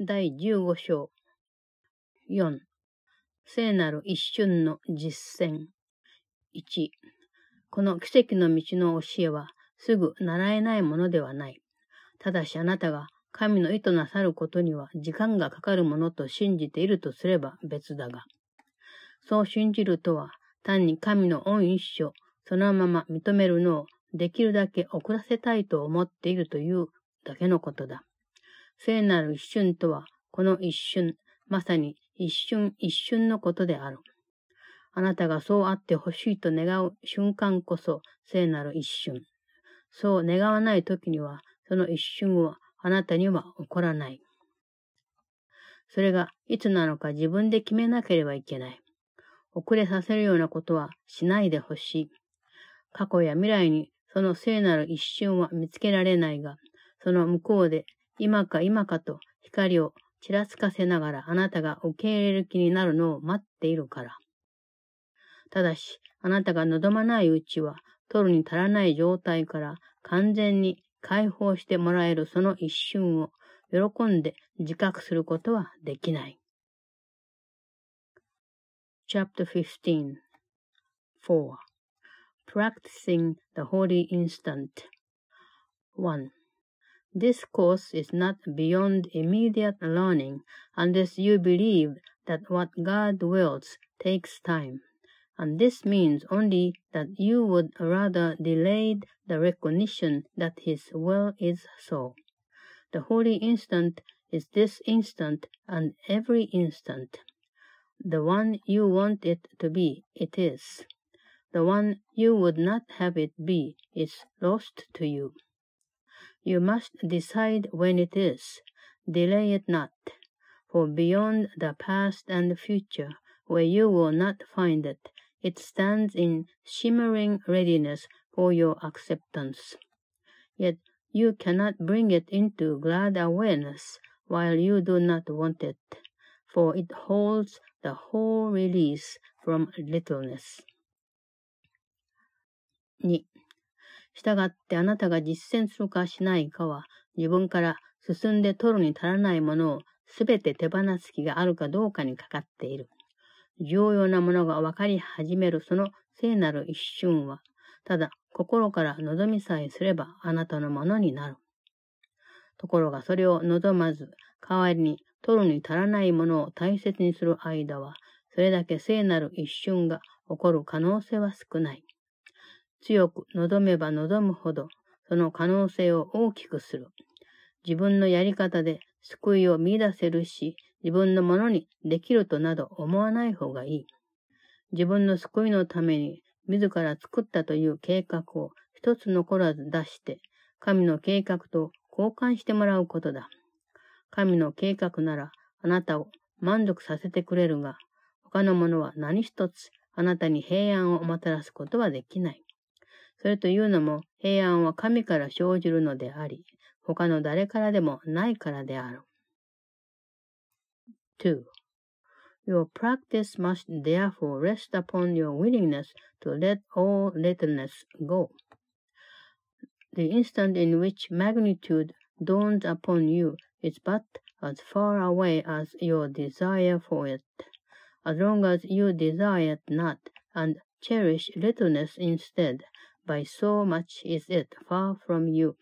第15章。4、聖なる一瞬の実践。1、この奇跡の道の教えはすぐ習えないものではない。ただしあなたが神の意図なさることには時間がかかるものと信じているとすれば別だが、そう信じるとは単に神の恩一生、そのまま認めるのをできるだけ遅らせたいと思っているというだけのことだ。聖なる一瞬とは、この一瞬、まさに一瞬一瞬のことである。あなたがそうあってほしいと願う瞬間こそ聖なる一瞬。そう願わないときには、その一瞬はあなたには起こらない。それがいつなのか自分で決めなければいけない。遅れさせるようなことはしないでほしい。過去や未来にその聖なる一瞬は見つけられないが、その向こうで今か今かと光をちらつかせながらあなたが受け入れる気になるのを待っているから。ただし、あなたが望まないうちは、取るに足らない状態から完全に解放してもらえるその一瞬を喜んで自覚することはできない。Chapter 15 4. Practicing the Holy Instant 1. This course is not beyond immediate learning unless you believe that what God wills takes time, and this means only that you would rather delay the recognition that His will is so. The holy instant is this instant and every instant. The one you want it to be, it is. The one you would not have it be is lost to you. You must decide when it is. Delay it not. For beyond the past and the future, where you will not find it, it stands in shimmering readiness for your acceptance. Yet you cannot bring it into glad awareness while you do not want it, for it holds the whole release from littleness. 2. したがってあなたが実践するかしないかは、自分から進んで取るに足らないものをすべて手放す気があるかどうかにかかっている。重要なものが分かり始めるその聖なる一瞬は、ただ心から望みさえすればあなたのものになる。ところがそれを望まず、代わりに取るに足らないものを大切にする間は、それだけ聖なる一瞬が起こる可能性は少ない。強く望めば望むほど、その可能性を大きくする。自分のやり方で救いを見出せるし、自分のものにできるとなど思わない方がいい。自分の救いのために自ら作ったという計画を一つ残らず出して、神の計画と交換してもらうことだ。神の計画ならあなたを満足させてくれるが、他のものは何一つあなたに平安をもたらすことはできない。それというのも平安は神から生じるのであり、他の誰からでもないからである。2. Your practice must therefore rest upon your willingness to let all littleness go. The instant in which magnitude dawns upon you is but as far away as your desire for it. As long as you desire it not and cherish littleness instead, By so much is it far from you.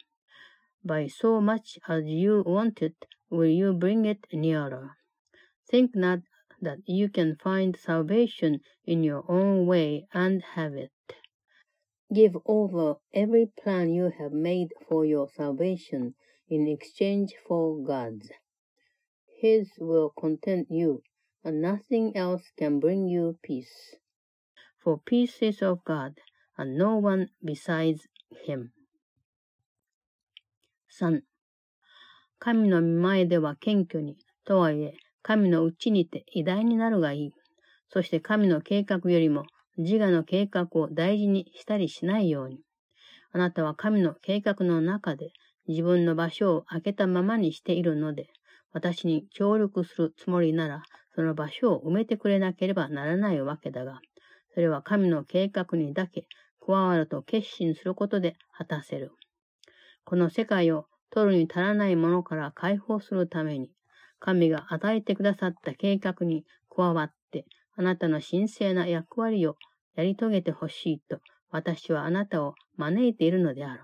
By so much as you want it, will you bring it nearer. Think not that you can find salvation in your own way and have it. Give over every plan you have made for your salvation in exchange for God's. His will content you, and nothing else can bring you peace. For peace is of God, and no one besides him. 3. 神の見前では謙虚に、とはいえ、神のうちにて偉大になるがいい。そして神の計画よりも自我の計画を大事にしたりしないように。あなたは神の計画の中で自分の場所を空けたままにしているので、私に協力するつもりなら、その場所を埋めてくれなければならないわけだが、それは神の計画にだけ加わると決心することで果たせる。この世界を取るに足らないものから解放するために、神が与えてくださった計画に加わって、あなたの神聖な役割をやり遂げてほしいと、私はあなたを招いているのである。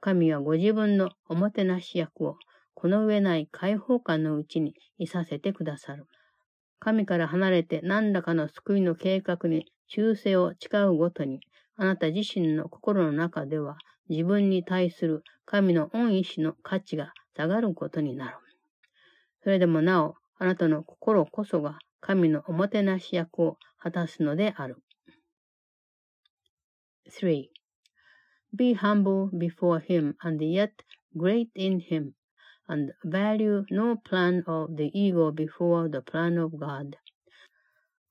神はご自分のおもてなし役を、この上ない解放感のうちにいさせてくださる。神から離れて何らかの救いの計画に忠誠を誓うごとに、あなた自身の心の中では自分に対する神の恩意志の価値が下がることになる。それでもなお、あなたの心こそが神のおもてなし役を果たすのである。3. Be humble before him and yet great in him, and value no plan of the ego before the plan of God.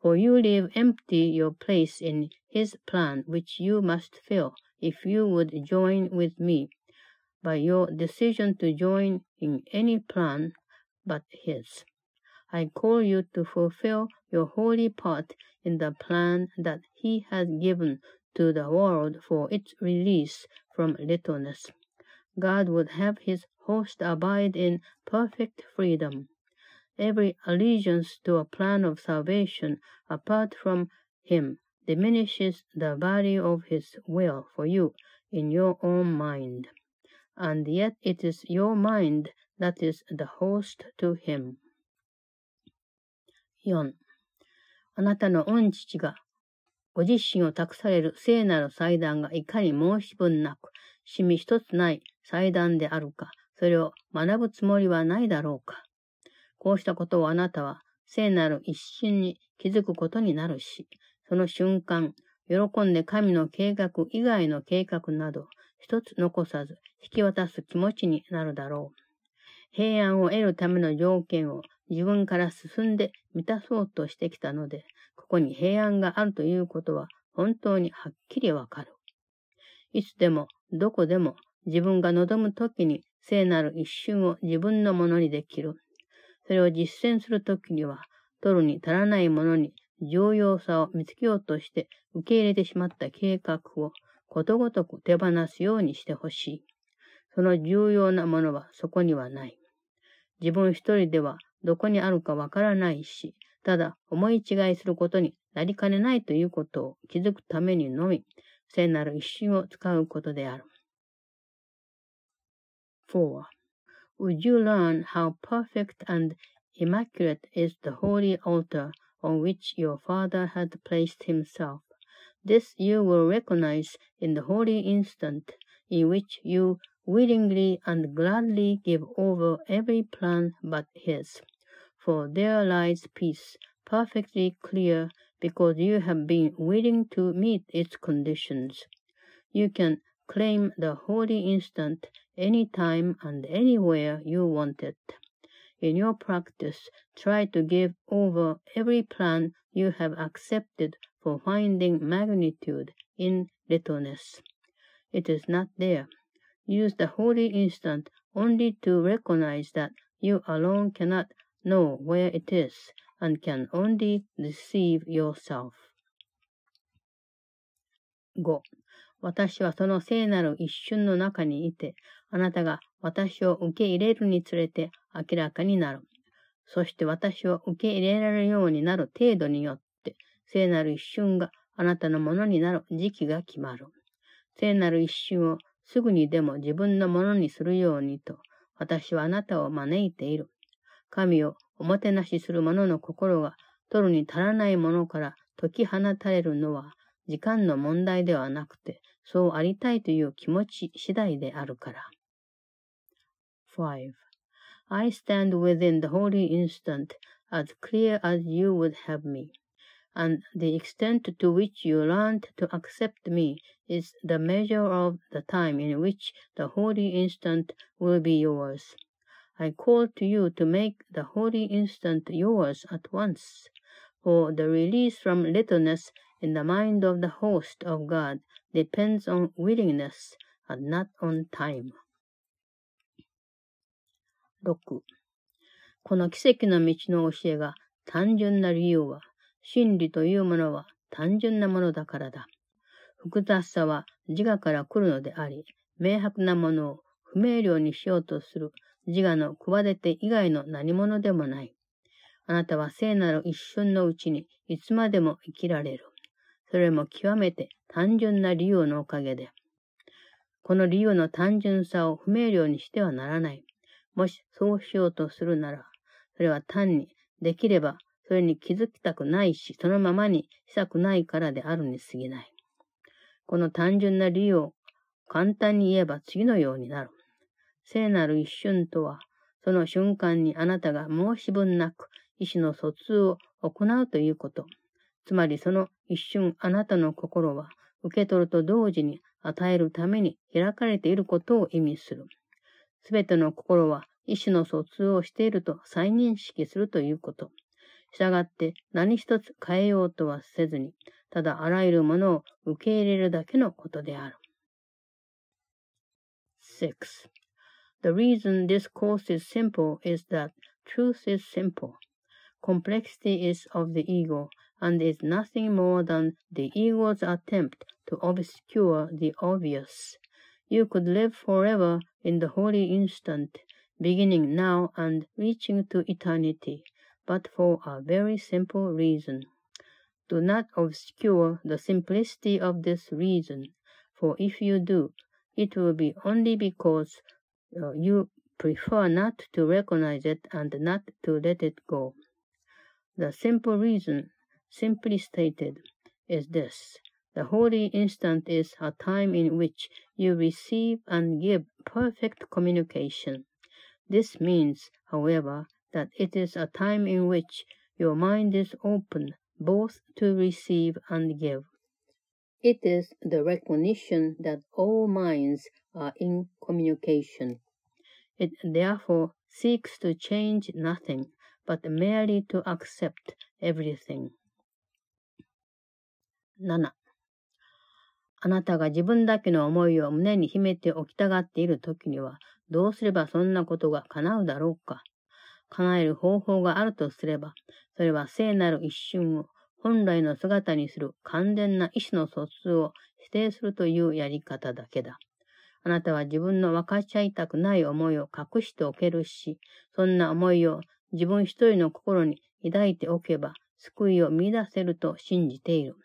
For you leave empty your place in his plan, which you must fill if you would join with me by your decision to join in any plan but his. I call you to fulfill your holy part in the plan that he has given to the world for its release from littleness. God would have his host abide in perfect freedom. Every allegiance to a plan of salvation apart from him diminishes the value of his will for you in your own mind. And yet it is your mind that is the host to him. 4. あなたの御父がご自身を託される聖なる祭壇がいかに申し分なく、しみ一つない祭壇であるか、それを学ぶつもりはないだろうか。こうしたことをあなたは聖なる一瞬に気づくことになるし、その瞬間、喜んで神の計画以外の計画など、一つ残さず引き渡す気持ちになるだろう。平安を得るための条件を自分から進んで満たそうとしてきたので、ここに平安があるということは本当にはっきりわかる。いつでも、どこでも自分が望むときに聖なる一瞬を自分のものにできる。それを実践するときには、取るに足らないものに重要さを見つけようとして受け入れてしまった計画をことごとく手放すようにしてほしい。その重要なものはそこにはない。自分一人ではどこにあるかわからないし、ただ思い違いすることになりかねないということを気づくためにのみ、聖なる一瞬を使うことである。4. Would you learn how perfect and immaculate is the holy altar on which your Father had placed himself? This you will recognize in the holy instant in which you willingly and gladly give over every plan but his. For there lies peace, perfectly clear, because you have been willing to meet its conditions. You can claim the holy instant any time and anywhere you want it. In your practice, try to give over every plan you have accepted for finding magnitude in littleness. It is not there. Use the holy instant only to recognize that you alone cannot know where it is and can only deceive yourself. 5. 私はその聖なる一瞬の中にいて、あなたが私を受け入れるにつれて 明らかになる。そして私を受け入れられるようになる程度によって、聖なる一瞬があなたのものになる時期が決まる。聖なる一瞬をすぐにでも自分のものにするようにと、私はあなたを招いている。神をおもてなしする者の心が取るに足らないものから解き放たれるのは、時間の問題ではなくて、そうありたいという気持ち次第であるから。5. I stand within the holy instant, as clear as you would have me. and the extent to which you learned to accept me is the measure of the time in which the holy instant will be yours. I call to you to make the holy instant yours at once, for the release from littleness in the mind of the host of God depends on willingness and not on time. 6. この奇跡の道の教えが単純な理由は真理というものは単純なものだからだ。複雑さは自我から来るのであり、明白なものを不明瞭にしようとする自我の企て以外の何者でもない。あなたは聖なる一瞬のうちにいつまでも生きられる。それも極めて単純な理由のおかげで。この理由の単純さを不明瞭にしてはならない。もしそうしようとするなら、それは単にできればそれに気づきたくないし、そのままにしたくないからであるに過ぎない。この単純な理由を簡単に言えば次のようになる。聖なる一瞬とは、その瞬間にあなたが申し分なく意思の疎通を行うということ。つまりその一瞬あなたの心は受け取ると同時に与えるために開かれていることを意味する。すべての心は意思の疎通をしていると再認識するということ。したがって何一つ変えようとはせずに、ただあらゆるものを受け入れるだけのことである。6. The reason this course is simple is that truth is simple. Complexity is of the ego and is nothing more than the ego's attempt to obscure the obvious. You could live forever in the holy instant, beginning now and reaching to eternity. but for a very simple reason. Do not obscure the simplicity of this reason, for if you do, it will be only because uh, you prefer not to recognize it and not to let it go. The simple reason, simply stated, is this. The holy instant is a time in which you receive and give perfect communication. This means, however, that it is a time in which your mind is open both to receive and give. It is the recognition that all minds are in communication. It therefore seeks to change nothing, but merely to accept everything. 7. あなたが自分だけの思いを胸に秘めておきたがっているときには、どうすればそんなことが叶うだろうか。叶える方法があるとすれば、それは聖なる一瞬を本来の姿にする完全な意志の疎通を否定するというやり方だけだ。あなたは自分の分かち合いたくない思いを隠しておけるし、そんな思いを自分一人の心に抱いておけば、救いを見出せると信じている。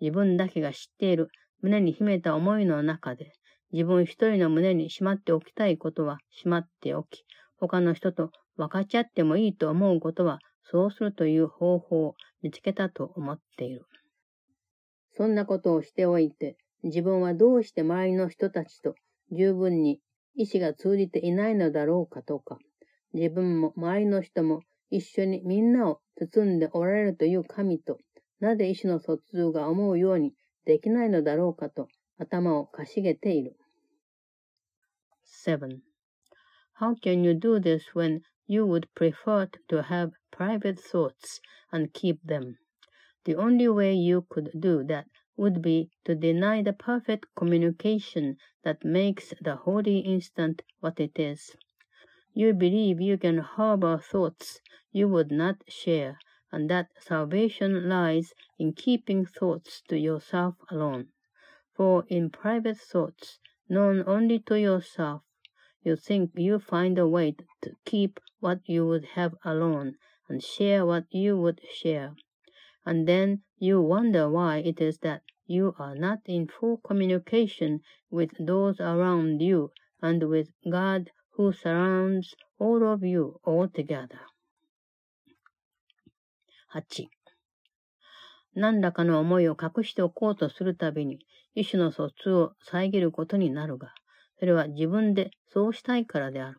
自分だけが知っている胸に秘めた思いの中で、自分一人の胸にしまっておきたいことはしまっておき、他の人と分かち合ってもいいと思うことは、そうするという方法を見つけたと思っている。そんなことをしておいて、自分はどうして周りの人たちと十分に意志が通じていないのだろうかとか、自分も周りの人も一緒にみんなを包んでおられるという神と、なぜ意志の疎通が思うようにできないのだろうかと頭をかしげている。7. How can you do this when you would prefer to have private thoughts and keep them. The only way you could do that would be to deny the perfect communication that makes the holy instant what it is. You believe you can harbor thoughts you would not share, and that salvation lies in keeping thoughts to yourself alone. For in private thoughts, known only to yourself, you think you find a way to keep what you would have alone and share what you would share. And then you wonder why it is that you are not in full communication with those around you and with God who surrounds all of you altogether. 8. 何らかの思いを隠しておこうとするたびに、意志の疎通を遮ることになるが、それは自分でそうしたいからである。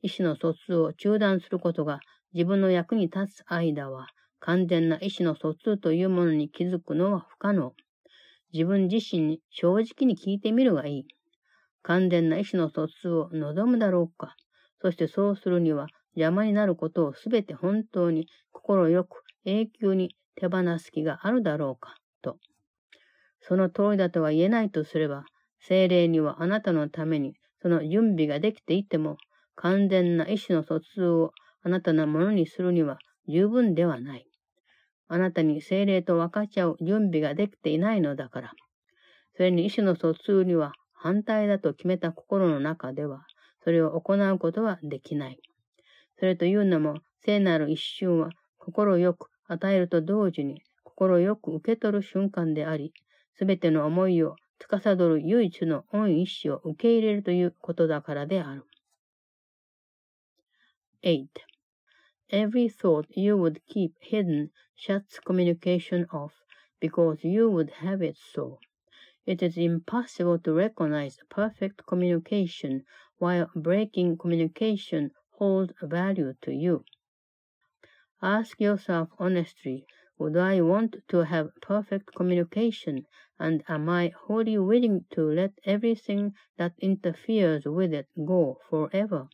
意思の疎通を中断することが自分の役に立つ間は、完全な意思の疎通というものに気づくのは不可能。自分自身に正直に聞いてみるがいい。完全な意思の疎通を望むだろうか。そしてそうするには邪魔になることをすべて本当に心よく永久に手放す気があるだろうか。と。その通りだとは言えないとすれば、精霊にはあなたのためにその準備ができていても、完全な意思の疎通をあなたのものにするには十分ではない。あなたに精霊と分かち合う準備ができていないのだから。それに意思の疎通には反対だと決めた心の中では、それを行うことはできない。それというのも、聖なる一瞬は心よく与えると同時に心よく受け取る瞬間であり、すべての思いを司る唯一の恩意志を受け入れるということだからである。8. Every thought you would keep hidden shuts communication off because you would have it so. It is impossible to recognize perfect communication while breaking communication holds value to you. Ask yourself honestly, would I want to have perfect communication, and am I wholly willing to let everything that interferes with it go forever?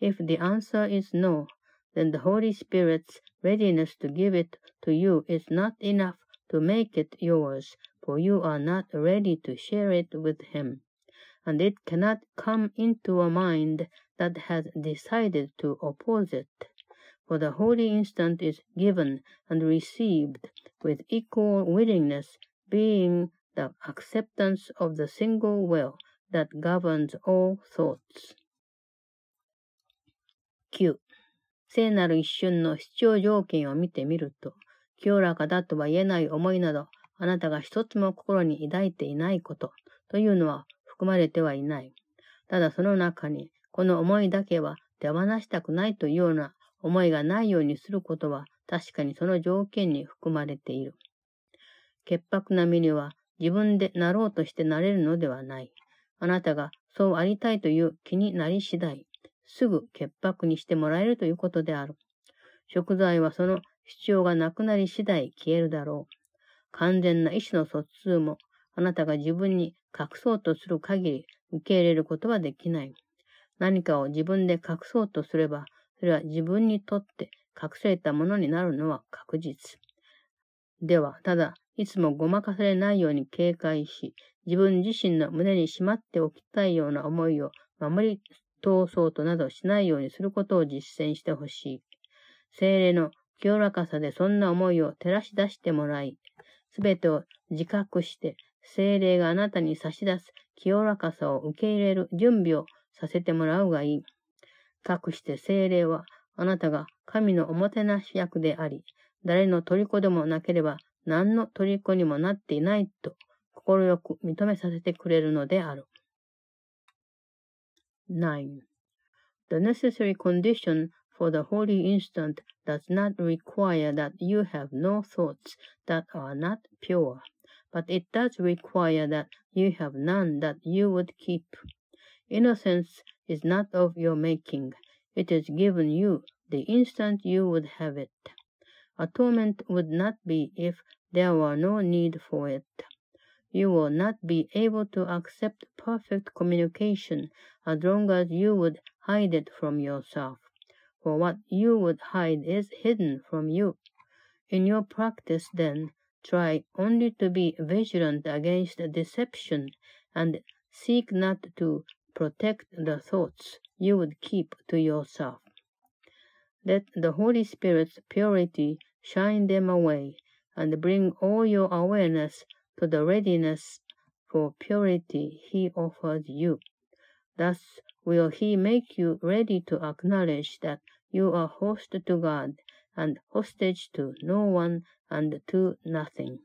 If the answer is no, then the Holy Spirit's readiness to give it to you is not enough to make it yours, for you are not ready to share it with Him. And it cannot come into a mind that has decided to oppose it for the holy instant is given and received with equal willingness, being the acceptance of the single will that governs all thoughts. 9. 聖なる一瞬の必要条件を見てみると、清らかだとは言えない思いなど、あなたが一つも心に抱いていないことというのは含まれてはいない。ただその中に、この思いだけは手放したくないというような思いがないようにすることは確かにその条件に含まれている。潔白な身には自分でなろうとしてなれるのではない。あなたがそうありたいという気になり次第、すぐ潔白にしてもらえるということである。食材はその必要がなくなり次第消えるだろう。完全な意思の疎通もあなたが自分に隠そうとする限り受け入れることはできない。何かを自分で隠そうとすれば、それは自分にとって隠されたものになるのは確実。では、ただ、いつもごまかされないように警戒し、自分自身の胸にしまっておきたいような思いを守り通そうとなどしないようにすることを実践してほしい。精霊の清らかさでそんな思いを照らし出してもらい、すべてを自覚して、精霊があなたに差し出す清らかさを受け入れる準備をさせてもらうがいい。かくして精霊は、あなたが神のおもてなし役であり、誰の虜でもなければ何の虜にもなっていないと、快く認めさせてくれるのである。9. The necessary condition for the holy instant does not require that you have no thoughts that are not pure, but it does require that you have none that you would keep. Innocence is not of your making. It is given you the instant you would have it. Atonement would not be if there were no need for it. You will not be able to accept perfect communication as long as you would hide it from yourself, for what you would hide is hidden from you. In your practice, then, try only to be vigilant against deception and seek not to protect the thoughts you would keep to yourself. Let the Holy Spirit's purity shine them away and bring all your awareness to the readiness for purity He offers you. Thus will He make you ready to acknowledge that you are host to God and hostage to no one and to nothing.